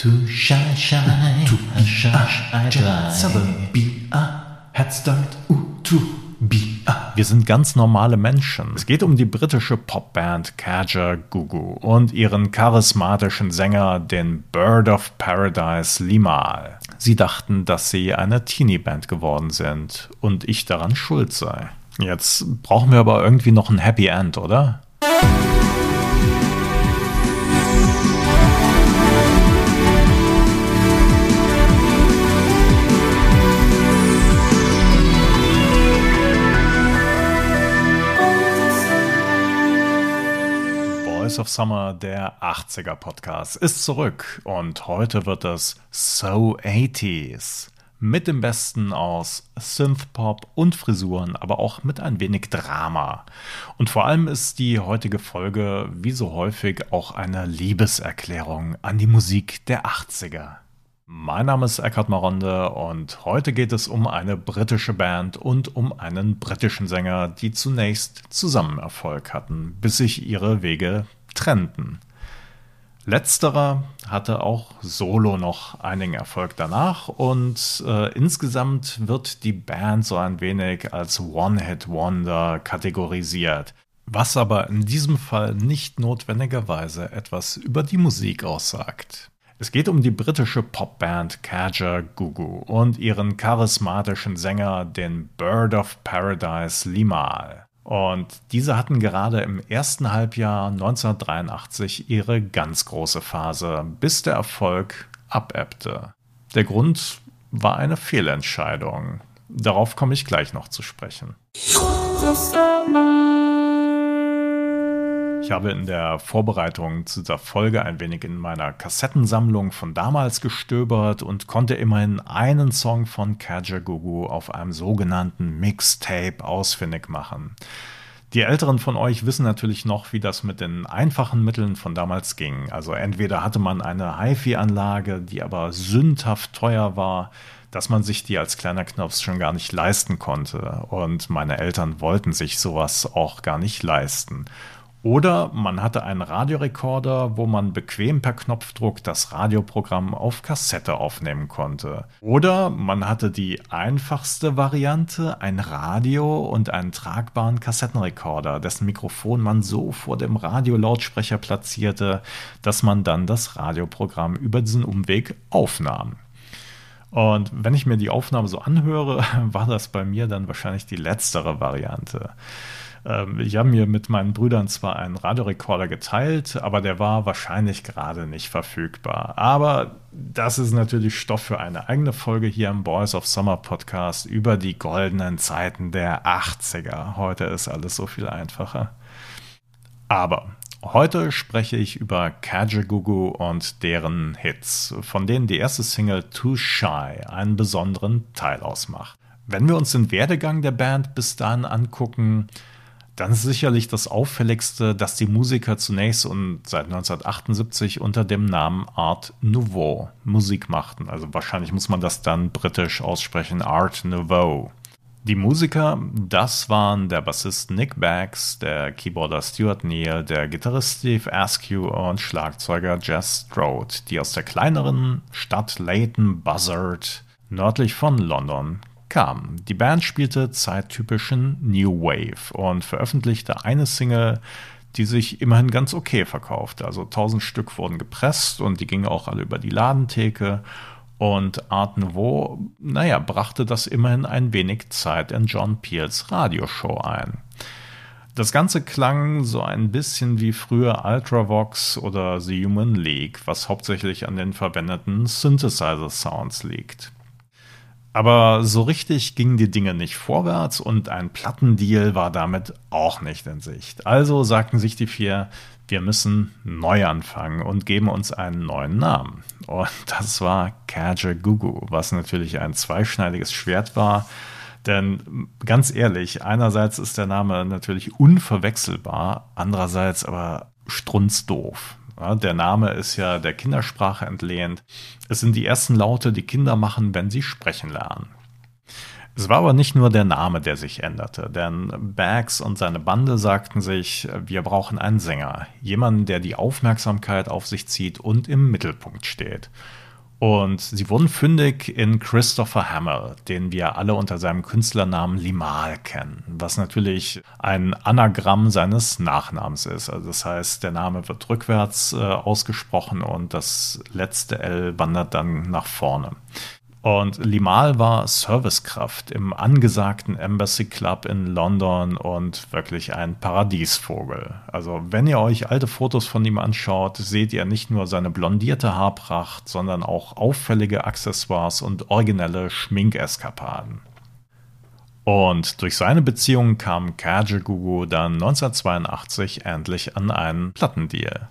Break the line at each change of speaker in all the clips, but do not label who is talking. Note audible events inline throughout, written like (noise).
Too shy, shy, too shy, shy, be a head start, ooh, to be a. Wir sind ganz normale Menschen. Es geht um die britische Popband Kaja Gugu und ihren charismatischen Sänger, den Bird of Paradise Limal. Sie dachten, dass sie eine Teenie-Band geworden sind und ich daran schuld sei. Jetzt brauchen wir aber irgendwie noch ein Happy End, oder? Voice of Summer, der 80er Podcast, ist zurück und heute wird es So 80s. Mit dem Besten aus Synthpop und Frisuren, aber auch mit ein wenig Drama. Und vor allem ist die heutige Folge, wie so häufig, auch eine Liebeserklärung an die Musik der 80er. Mein Name ist Eckhard Maronde und heute geht es um eine britische Band und um einen britischen Sänger, die zunächst zusammen Erfolg hatten, bis sich ihre Wege trennten. Letzterer hatte auch solo noch einigen Erfolg danach und äh, insgesamt wird die Band so ein wenig als One-Hit-Wonder kategorisiert, was aber in diesem Fall nicht notwendigerweise etwas über die Musik aussagt. Es geht um die britische Popband Kaja Gugu und ihren charismatischen Sänger, den Bird of Paradise Limal. Und diese hatten gerade im ersten Halbjahr 1983 ihre ganz große Phase, bis der Erfolg abebbte. Der Grund war eine Fehlentscheidung. Darauf komme ich gleich noch zu sprechen. Ich habe in der Vorbereitung zu dieser Folge ein wenig in meiner Kassettensammlung von damals gestöbert und konnte immerhin einen Song von Kajagoogoo auf einem sogenannten Mixtape ausfindig machen. Die Älteren von euch wissen natürlich noch, wie das mit den einfachen Mitteln von damals ging. Also entweder hatte man eine HiFi-Anlage, die aber sündhaft teuer war, dass man sich die als kleiner Knopf schon gar nicht leisten konnte. Und meine Eltern wollten sich sowas auch gar nicht leisten. Oder man hatte einen Radiorekorder, wo man bequem per Knopfdruck das Radioprogramm auf Kassette aufnehmen konnte. Oder man hatte die einfachste Variante, ein Radio und einen tragbaren Kassettenrekorder, dessen Mikrofon man so vor dem Radiolautsprecher platzierte, dass man dann das Radioprogramm über diesen Umweg aufnahm. Und wenn ich mir die Aufnahme so anhöre, (laughs) war das bei mir dann wahrscheinlich die letztere Variante. Ähm, ich habe mir mit meinen Brüdern zwar einen Radiorekorder geteilt, aber der war wahrscheinlich gerade nicht verfügbar. Aber das ist natürlich Stoff für eine eigene Folge hier im Boys of Summer Podcast über die goldenen Zeiten der 80er. Heute ist alles so viel einfacher. Aber Heute spreche ich über Kajagoogoo und deren Hits, von denen die erste Single Too Shy einen besonderen Teil ausmacht. Wenn wir uns den Werdegang der Band bis dahin angucken, dann ist sicherlich das Auffälligste, dass die Musiker zunächst und seit 1978 unter dem Namen Art Nouveau Musik machten. Also wahrscheinlich muss man das dann britisch aussprechen, Art Nouveau. Die Musiker, das waren der Bassist Nick Baggs, der Keyboarder Stuart Neal, der Gitarrist Steve Askew und Schlagzeuger Jess Strode, die aus der kleineren Stadt Leighton Buzzard nördlich von London kam. Die Band spielte zeittypischen New Wave und veröffentlichte eine Single, die sich immerhin ganz okay verkaufte. Also 1000 Stück wurden gepresst und die gingen auch alle über die Ladentheke. Und Art Nouveau, naja, brachte das immerhin ein wenig Zeit in John Peels Radioshow ein. Das Ganze klang so ein bisschen wie früher Ultravox oder The Human League, was hauptsächlich an den verwendeten Synthesizer-Sounds liegt. Aber so richtig gingen die Dinge nicht vorwärts und ein Plattendeal war damit auch nicht in Sicht. Also sagten sich die vier, wir müssen neu anfangen und geben uns einen neuen Namen. Und (laughs) das war Kaja Gugu, was natürlich ein zweischneidiges Schwert war. Denn ganz ehrlich, einerseits ist der Name natürlich unverwechselbar, andererseits aber strunzdoof. Der Name ist ja der Kindersprache entlehnt. Es sind die ersten Laute, die Kinder machen, wenn sie sprechen lernen. Es war aber nicht nur der Name, der sich änderte, denn Bags und seine Bande sagten sich, wir brauchen einen Sänger, jemanden, der die Aufmerksamkeit auf sich zieht und im Mittelpunkt steht. Und sie wurden fündig in Christopher Hamill, den wir alle unter seinem Künstlernamen Limal kennen, was natürlich ein Anagramm seines Nachnamens ist. Also das heißt, der Name wird rückwärts äh, ausgesprochen und das letzte L wandert dann nach vorne. Und Limal war Servicekraft im angesagten Embassy Club in London und wirklich ein Paradiesvogel. Also wenn ihr euch alte Fotos von ihm anschaut, seht ihr nicht nur seine blondierte Haarpracht, sondern auch auffällige Accessoires und originelle Schminkeskapaden. Und durch seine Beziehung kam Kajagoogoo dann 1982 endlich an einen Plattendeal.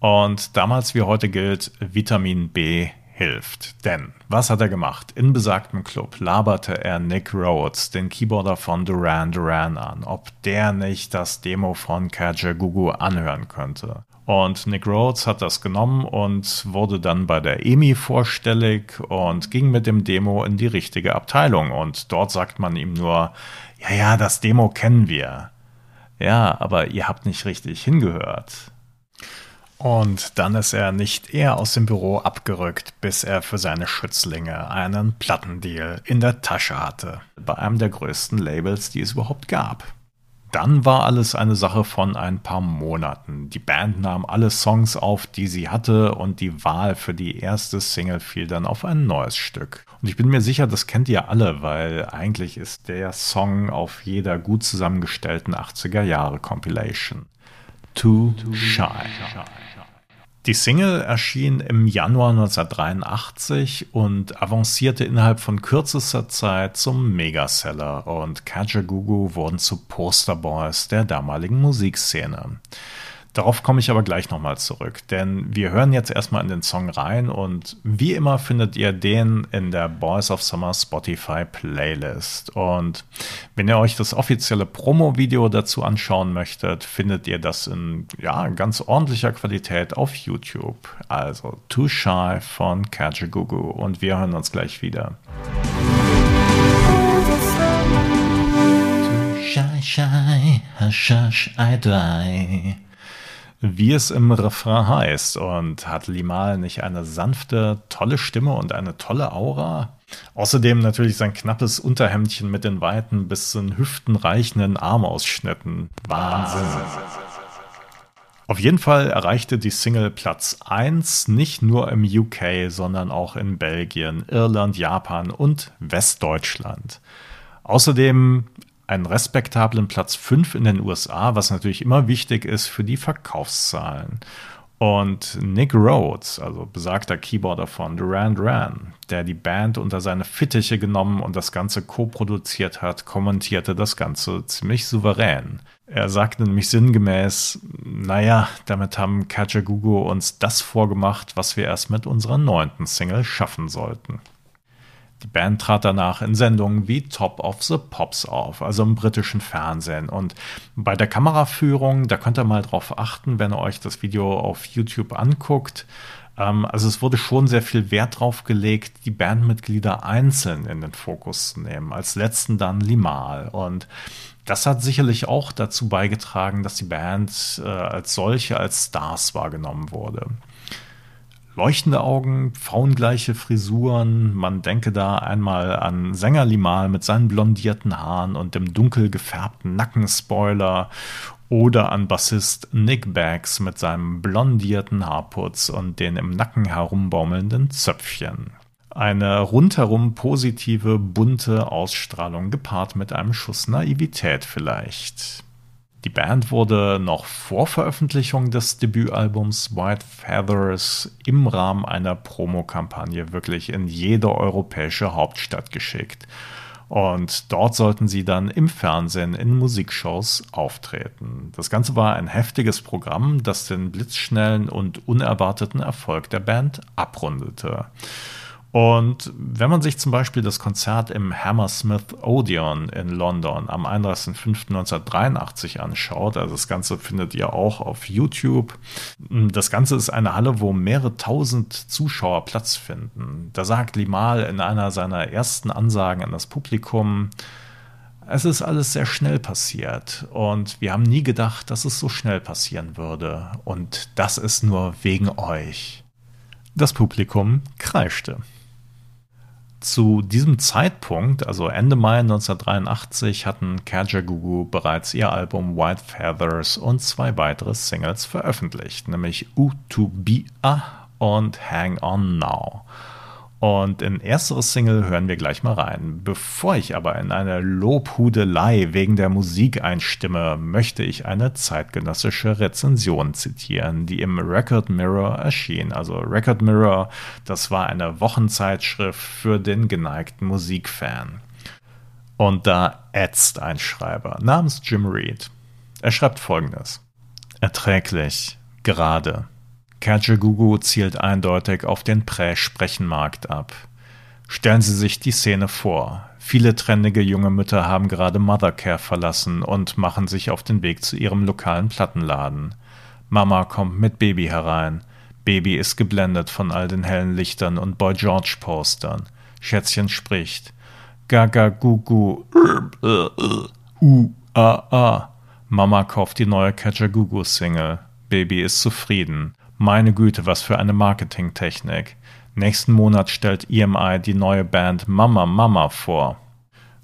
Und damals wie heute gilt, Vitamin B hilft. Denn was hat er gemacht? In besagtem Club laberte er Nick Rhodes, den Keyboarder von Duran Duran, an, ob der nicht das Demo von Kajagoogoo anhören könnte. Und Nick Rhodes hat das genommen und wurde dann bei der EMI vorstellig und ging mit dem Demo in die richtige Abteilung. Und dort sagt man ihm nur, ja, ja, das Demo kennen wir. Ja, aber ihr habt nicht richtig hingehört. Und dann ist er nicht eher aus dem Büro abgerückt, bis er für seine Schützlinge einen Plattendeal in der Tasche hatte. Bei einem der größten Labels, die es überhaupt gab. Dann war alles eine Sache von ein paar Monaten. Die Band nahm alle Songs auf, die sie hatte, und die Wahl für die erste Single fiel dann auf ein neues Stück. Und ich bin mir sicher, das kennt ihr alle, weil eigentlich ist der Song auf jeder gut zusammengestellten 80er Jahre Compilation. Too, Too Shy. shy. Die Single erschien im Januar 1983 und avancierte innerhalb von kürzester Zeit zum Megaseller und Kajagoogoo wurden zu Posterboys der damaligen Musikszene. Darauf komme ich aber gleich nochmal zurück, denn wir hören jetzt erstmal in den Song rein und wie immer findet ihr den in der Boys of Summer Spotify Playlist. Und wenn ihr euch das offizielle Promo-Video dazu anschauen möchtet, findet ihr das in ja, ganz ordentlicher Qualität auf YouTube. Also Too Shy von Kajagoogoo und wir hören uns gleich wieder. Too shy, shy, hush, hush, I die wie es im Refrain heißt. Und hat Limal nicht eine sanfte, tolle Stimme und eine tolle Aura? Außerdem natürlich sein knappes Unterhemdchen mit den weiten bis zu den Hüften reichenden Armausschnitten. Wahnsinn. Auf jeden Fall erreichte die Single Platz 1 nicht nur im UK, sondern auch in Belgien, Irland, Japan und Westdeutschland. Außerdem einen respektablen Platz 5 in den USA, was natürlich immer wichtig ist für die Verkaufszahlen. Und Nick Rhodes, also besagter Keyboarder von Duran Duran, der die Band unter seine Fittiche genommen und das Ganze co-produziert hat, kommentierte das Ganze ziemlich souverän. Er sagte nämlich sinngemäß, naja, damit haben Kajagoogoo uns das vorgemacht, was wir erst mit unserer neunten Single schaffen sollten. Die Band trat danach in Sendungen wie Top of the Pops auf, also im britischen Fernsehen. Und bei der Kameraführung, da könnt ihr mal drauf achten, wenn ihr euch das Video auf YouTube anguckt. Ähm, also es wurde schon sehr viel Wert drauf gelegt, die Bandmitglieder einzeln in den Fokus zu nehmen. Als letzten dann Limal. Und das hat sicherlich auch dazu beigetragen, dass die Band äh, als solche als Stars wahrgenommen wurde leuchtende Augen, frauengleiche Frisuren. Man denke da einmal an Sänger Limal mit seinen blondierten Haaren und dem dunkel gefärbten Nackenspoiler oder an Bassist Nick Baggs mit seinem blondierten Haarputz und den im Nacken herumbaumelnden Zöpfchen. Eine rundherum positive, bunte Ausstrahlung gepaart mit einem Schuss Naivität vielleicht. Die Band wurde noch vor Veröffentlichung des Debütalbums White Feathers im Rahmen einer Promokampagne wirklich in jede europäische Hauptstadt geschickt. Und dort sollten sie dann im Fernsehen in Musikshows auftreten. Das Ganze war ein heftiges Programm, das den blitzschnellen und unerwarteten Erfolg der Band abrundete. Und wenn man sich zum Beispiel das Konzert im Hammersmith Odeon in London am 31.05.1983 anschaut, also das Ganze findet ihr auch auf YouTube, das Ganze ist eine Halle, wo mehrere tausend Zuschauer Platz finden. Da sagt Limal in einer seiner ersten Ansagen an das Publikum, es ist alles sehr schnell passiert und wir haben nie gedacht, dass es so schnell passieren würde. Und das ist nur wegen euch. Das Publikum kreischte. Zu diesem Zeitpunkt, also Ende Mai 1983, hatten Kajagoogoo bereits ihr Album White Feathers und zwei weitere Singles veröffentlicht, nämlich U2Bia und Hang On Now. Und in erstere Single hören wir gleich mal rein. Bevor ich aber in eine Lobhudelei wegen der Musik einstimme, möchte ich eine zeitgenössische Rezension zitieren, die im Record Mirror erschien. Also Record Mirror, das war eine Wochenzeitschrift für den geneigten Musikfan. Und da ätzt ein Schreiber namens Jim Reed. Er schreibt folgendes. Erträglich, gerade, Kajagoogoo zielt eindeutig auf den Prä-Sprechenmarkt ab. Stellen Sie sich die Szene vor. Viele trendige junge Mütter haben gerade Mothercare verlassen und machen sich auf den Weg zu ihrem lokalen Plattenladen. Mama kommt mit Baby herein. Baby ist geblendet von all den hellen Lichtern und Boy George Postern. Schätzchen spricht. Gaga gugu. Uh, ah, ah. Mama kauft die neue Kajagoogoo Single. Baby ist zufrieden. Meine Güte, was für eine Marketingtechnik. Nächsten Monat stellt EMI die neue Band Mama Mama vor.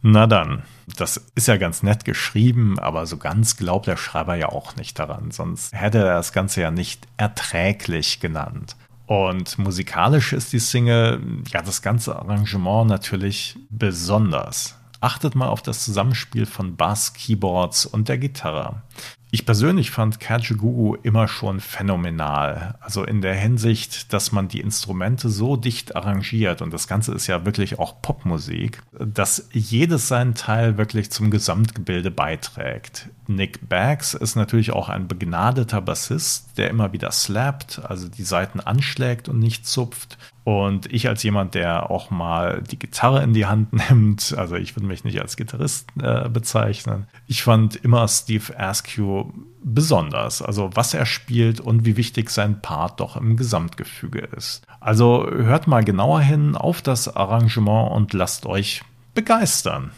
Na dann, das ist ja ganz nett geschrieben, aber so ganz glaubt der Schreiber ja auch nicht daran, sonst hätte er das Ganze ja nicht erträglich genannt. Und musikalisch ist die Single, ja, das ganze Arrangement natürlich besonders. Achtet mal auf das Zusammenspiel von Bass, Keyboards und der Gitarre. Ich persönlich fand Kajagoogoo immer schon phänomenal. Also in der Hinsicht, dass man die Instrumente so dicht arrangiert und das Ganze ist ja wirklich auch Popmusik, dass jedes seinen Teil wirklich zum Gesamtgebilde beiträgt. Nick Baggs ist natürlich auch ein begnadeter Bassist, der immer wieder slappt, also die Saiten anschlägt und nicht zupft. Und ich als jemand, der auch mal die Gitarre in die Hand (laughs) nimmt, also ich würde mich nicht als Gitarrist äh, bezeichnen, ich fand immer Steve Askew besonders, also was er spielt und wie wichtig sein Part doch im Gesamtgefüge ist. Also hört mal genauer hin auf das Arrangement und lasst euch begeistern.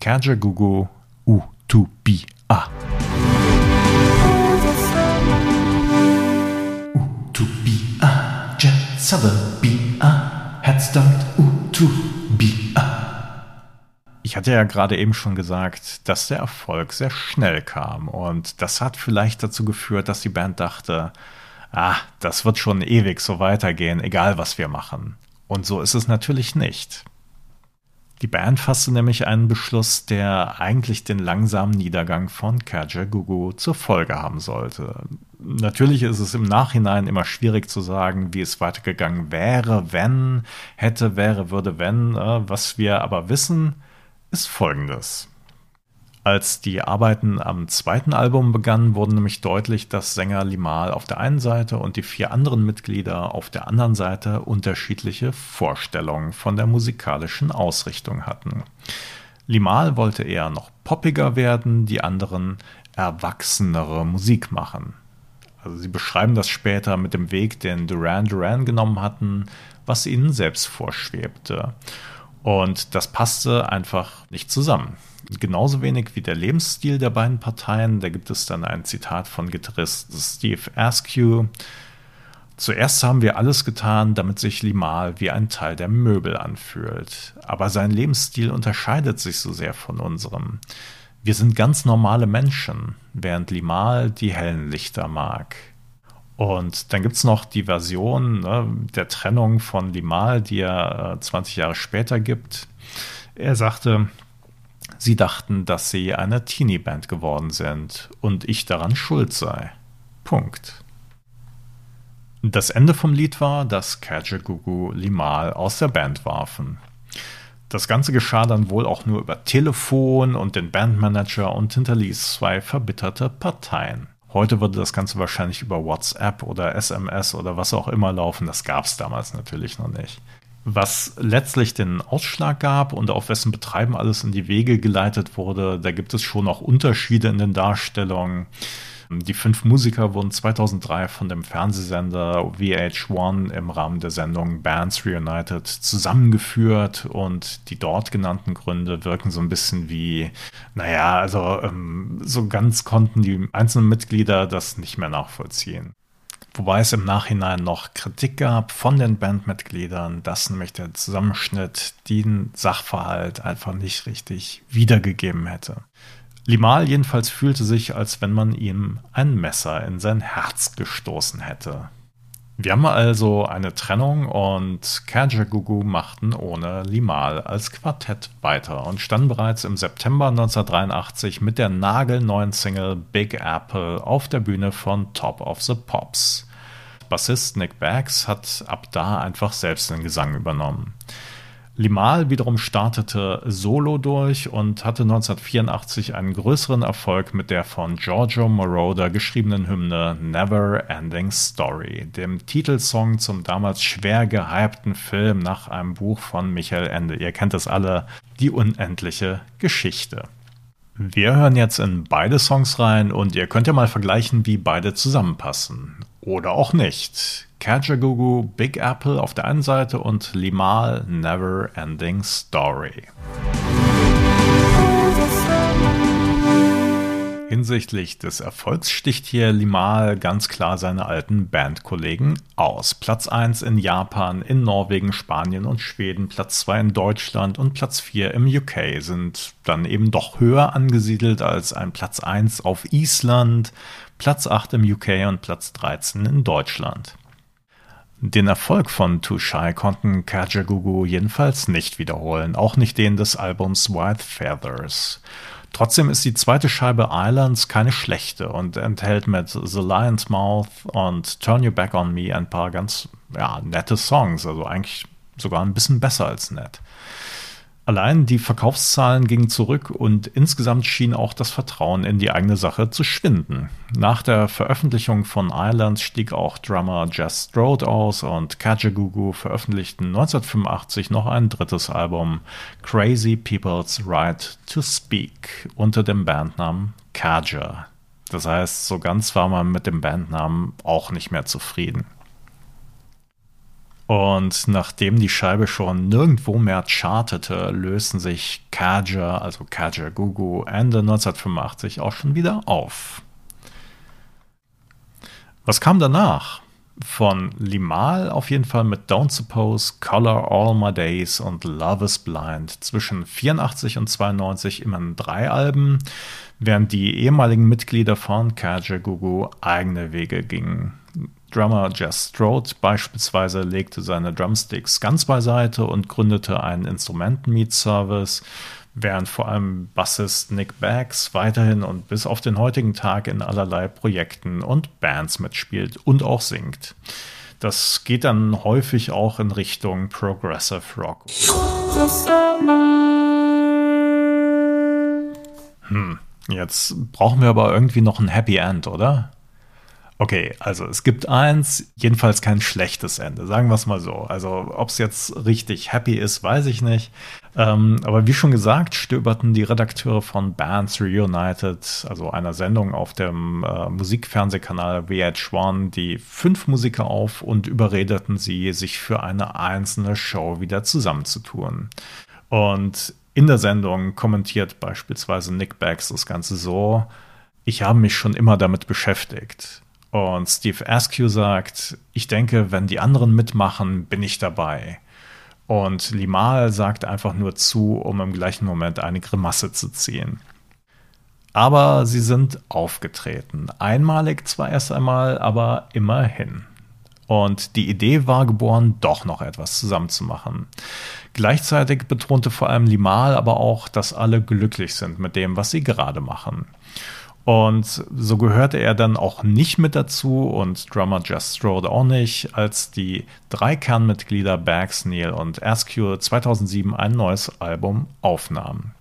Kajagoogoo U2BA. U2BA, Jet Sotheby. Head Start U2BA. Ich hatte ja gerade eben schon gesagt, dass der Erfolg sehr schnell kam und das hat vielleicht dazu geführt, dass die Band dachte, ah, das wird schon ewig so weitergehen, egal was wir machen. Und so ist es natürlich nicht. Die Band fasste nämlich einen Beschluss, der eigentlich den langsamen Niedergang von Kajagoogoo zur Folge haben sollte. Natürlich ist es im Nachhinein immer schwierig zu sagen, wie es weitergegangen wäre, wenn, hätte, wäre, würde, wenn. Äh, was wir aber wissen, ist Folgendes. Als die Arbeiten am zweiten Album begannen, wurde nämlich deutlich, dass Sänger Limal auf der einen Seite und die vier anderen Mitglieder auf der anderen Seite unterschiedliche Vorstellungen von der musikalischen Ausrichtung hatten. Limal wollte eher noch poppiger werden, die anderen erwachsenere Musik machen. Also sie beschreiben das später mit dem Weg, den Duran Duran genommen hatten, was ihnen selbst vorschwebte. Und das passte einfach nicht zusammen genauso wenig wie der Lebensstil der beiden Parteien. Da gibt es dann ein Zitat von Gitarrist Steve Askew. Zuerst haben wir alles getan, damit sich Limal wie ein Teil der Möbel anfühlt. Aber sein Lebensstil unterscheidet sich so sehr von unserem. Wir sind ganz normale Menschen, während Limal die hellen Lichter mag. Und dann gibt es noch die Version ne, der Trennung von Limal, die er äh, 20 Jahre später gibt. Er sagte, Sie dachten, dass sie eine Teenie-Band geworden sind und ich daran schuld sei. Punkt. Das Ende vom Lied war, dass Kajagoogoo Limal aus der Band warfen. Das Ganze geschah dann wohl auch nur über Telefon und den Bandmanager und hinterließ zwei verbitterte Parteien. Heute würde das Ganze wahrscheinlich über WhatsApp oder SMS oder was auch immer laufen. Das gab es damals natürlich noch nicht. Was letztlich den Ausschlag gab und auf wessen Betreiben alles in die Wege geleitet wurde, da gibt es schon auch Unterschiede in den Darstellungen. Die fünf Musiker wurden 2003 von dem Fernsehsender VH1 im Rahmen der Sendung Bands Reunited zusammengeführt und die dort genannten Gründe wirken so ein bisschen wie, naja, also ähm, so ganz konnten die einzelnen Mitglieder das nicht mehr nachvollziehen. Wobei es im Nachhinein noch Kritik gab von den Bandmitgliedern, dass nämlich der Zusammenschnitt den Sachverhalt einfach nicht richtig wiedergegeben hätte. Limal jedenfalls fühlte sich, als wenn man ihm ein Messer in sein Herz gestoßen hätte. Wir haben also eine Trennung und Kajagoogoo machten ohne Limal als Quartett weiter und standen bereits im September 1983 mit der nagelneuen Single Big Apple auf der Bühne von Top of the Pops. Bassist Nick Baggs hat ab da einfach selbst den Gesang übernommen. Limal wiederum startete solo durch und hatte 1984 einen größeren Erfolg mit der von Giorgio Moroder geschriebenen Hymne Never Ending Story, dem Titelsong zum damals schwer gehypten Film nach einem Buch von Michael Ende. Ihr kennt es alle, Die unendliche Geschichte. Wir hören jetzt in beide Songs rein und ihr könnt ja mal vergleichen, wie beide zusammenpassen. Oder auch nicht. Kajagoogoo, Big Apple auf der einen Seite und Limal Never Ending Story. Hinsichtlich des Erfolgs sticht hier Limal ganz klar seine alten Bandkollegen aus. Platz 1 in Japan, in Norwegen, Spanien und Schweden, Platz 2 in Deutschland und Platz 4 im UK sind dann eben doch höher angesiedelt als ein Platz 1 auf Island, Platz 8 im UK und Platz 13 in Deutschland. Den Erfolg von Too Shy konnten Kajagoogoo jedenfalls nicht wiederholen, auch nicht den des Albums White Feathers. Trotzdem ist die zweite Scheibe Islands keine schlechte und enthält mit The Lion's Mouth und Turn You Back on Me ein paar ganz ja, nette Songs, also eigentlich sogar ein bisschen besser als nett. Allein die Verkaufszahlen gingen zurück und insgesamt schien auch das Vertrauen in die eigene Sache zu schwinden. Nach der Veröffentlichung von Islands stieg auch Drummer Jess Strode aus und Kajagoogoo veröffentlichten 1985 noch ein drittes Album, Crazy People's Right to Speak, unter dem Bandnamen Kaja. Das heißt, so ganz war man mit dem Bandnamen auch nicht mehr zufrieden. Und nachdem die Scheibe schon nirgendwo mehr chartete, lösten sich Kaja, also Kaja Gugu, Ende 1985 auch schon wieder auf. Was kam danach? Von Limal auf jeden Fall mit Don't Suppose, Color All My Days und Love is Blind. Zwischen 84 und 92 immer drei Alben, während die ehemaligen Mitglieder von Kaja Gugu eigene Wege gingen. Drummer Jess Strode beispielsweise legte seine Drumsticks ganz beiseite und gründete einen Instrumenten-Meet-Service, während vor allem Bassist Nick Baggs weiterhin und bis auf den heutigen Tag in allerlei Projekten und Bands mitspielt und auch singt. Das geht dann häufig auch in Richtung Progressive Rock. Hm, jetzt brauchen wir aber irgendwie noch ein Happy End, oder? Okay, also es gibt eins, jedenfalls kein schlechtes Ende, sagen wir es mal so. Also ob es jetzt richtig happy ist, weiß ich nicht. Ähm, aber wie schon gesagt, stöberten die Redakteure von Bands Reunited, also einer Sendung auf dem äh, Musikfernsehkanal VH1, die fünf Musiker auf und überredeten sie, sich für eine einzelne Show wieder zusammenzutun. Und in der Sendung kommentiert beispielsweise Nick Baggs das Ganze so, ich habe mich schon immer damit beschäftigt. Und Steve Askew sagt, ich denke, wenn die anderen mitmachen, bin ich dabei. Und Limal sagt einfach nur zu, um im gleichen Moment eine Grimasse zu ziehen. Aber sie sind aufgetreten. Einmalig zwar erst einmal, aber immerhin. Und die Idee war geboren, doch noch etwas zusammenzumachen. Gleichzeitig betonte vor allem Limal aber auch, dass alle glücklich sind mit dem, was sie gerade machen. Und so gehörte er dann auch nicht mit dazu und Drummer Just Strode auch nicht, als die drei Kernmitglieder Bags, Neil und Askew 2007 ein neues Album aufnahmen.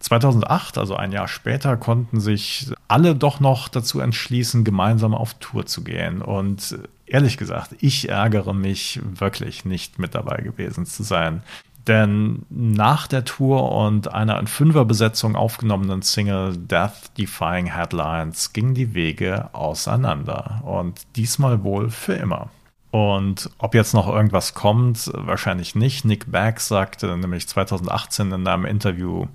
2008, also ein Jahr später, konnten sich alle doch noch dazu entschließen, gemeinsam auf Tour zu gehen. Und ehrlich gesagt, ich ärgere mich wirklich nicht mit dabei gewesen zu sein. Denn nach der Tour und einer in Fünferbesetzung aufgenommenen Single Death Defying Headlines gingen die Wege auseinander. Und diesmal wohl für immer. Und ob jetzt noch irgendwas kommt, wahrscheinlich nicht. Nick Bagg sagte nämlich 2018 in einem Interview,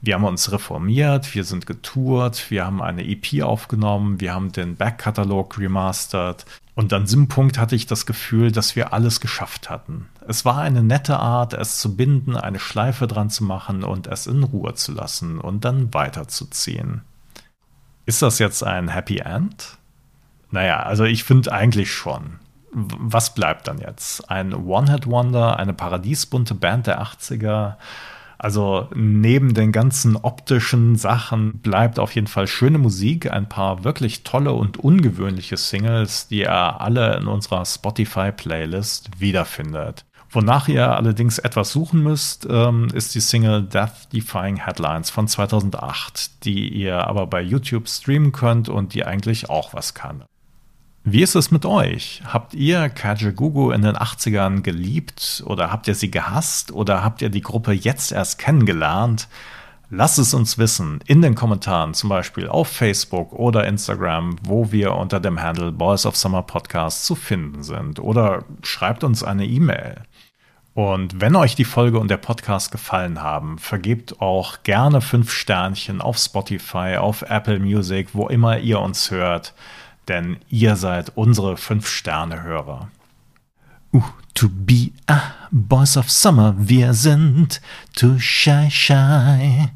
wir haben uns reformiert, wir sind getourt, wir haben eine EP aufgenommen, wir haben den Backkatalog remastert. Und an diesem Punkt hatte ich das Gefühl, dass wir alles geschafft hatten. Es war eine nette Art, es zu binden, eine Schleife dran zu machen und es in Ruhe zu lassen und dann weiterzuziehen. Ist das jetzt ein Happy End? Naja, also ich finde eigentlich schon. Was bleibt dann jetzt? Ein One-Hit-Wonder, eine paradiesbunte Band der 80er? Also neben den ganzen optischen Sachen bleibt auf jeden Fall schöne Musik, ein paar wirklich tolle und ungewöhnliche Singles, die ihr alle in unserer Spotify-Playlist wiederfindet. Wonach ihr allerdings etwas suchen müsst, ähm, ist die Single Death Defying Headlines von 2008, die ihr aber bei YouTube streamen könnt und die eigentlich auch was kann. Wie ist es mit euch? Habt ihr Kajagoogoo in den 80ern geliebt oder habt ihr sie gehasst oder habt ihr die Gruppe jetzt erst kennengelernt? Lasst es uns wissen in den Kommentaren, zum Beispiel auf Facebook oder Instagram, wo wir unter dem Handle Boys of Summer Podcast zu finden sind. Oder schreibt uns eine E-Mail. Und wenn euch die Folge und der Podcast gefallen haben, vergebt auch gerne fünf Sternchen auf Spotify, auf Apple Music, wo immer ihr uns hört denn ihr seid unsere Fünf-Sterne-Hörer. Uh, to be a Boys of Summer, wir sind too shy, shy.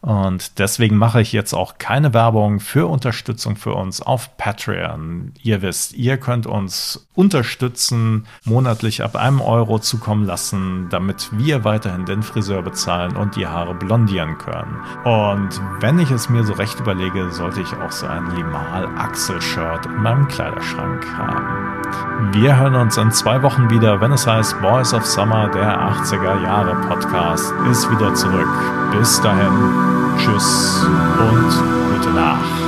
Und deswegen mache ich jetzt auch keine Werbung für Unterstützung für uns auf Patreon. Ihr wisst, ihr könnt uns unterstützen, monatlich ab einem Euro zukommen lassen, damit wir weiterhin den Friseur bezahlen und die Haare blondieren können. Und wenn ich es mir so recht überlege, sollte ich auch so ein Limal-Axel-Shirt in meinem Kleiderschrank haben. Wir hören uns in zwei Wochen wieder, wenn es heißt Boys of Summer, der 80er Jahre Podcast, ist wieder zurück. Bis dahin. Tschüss und gute Nacht.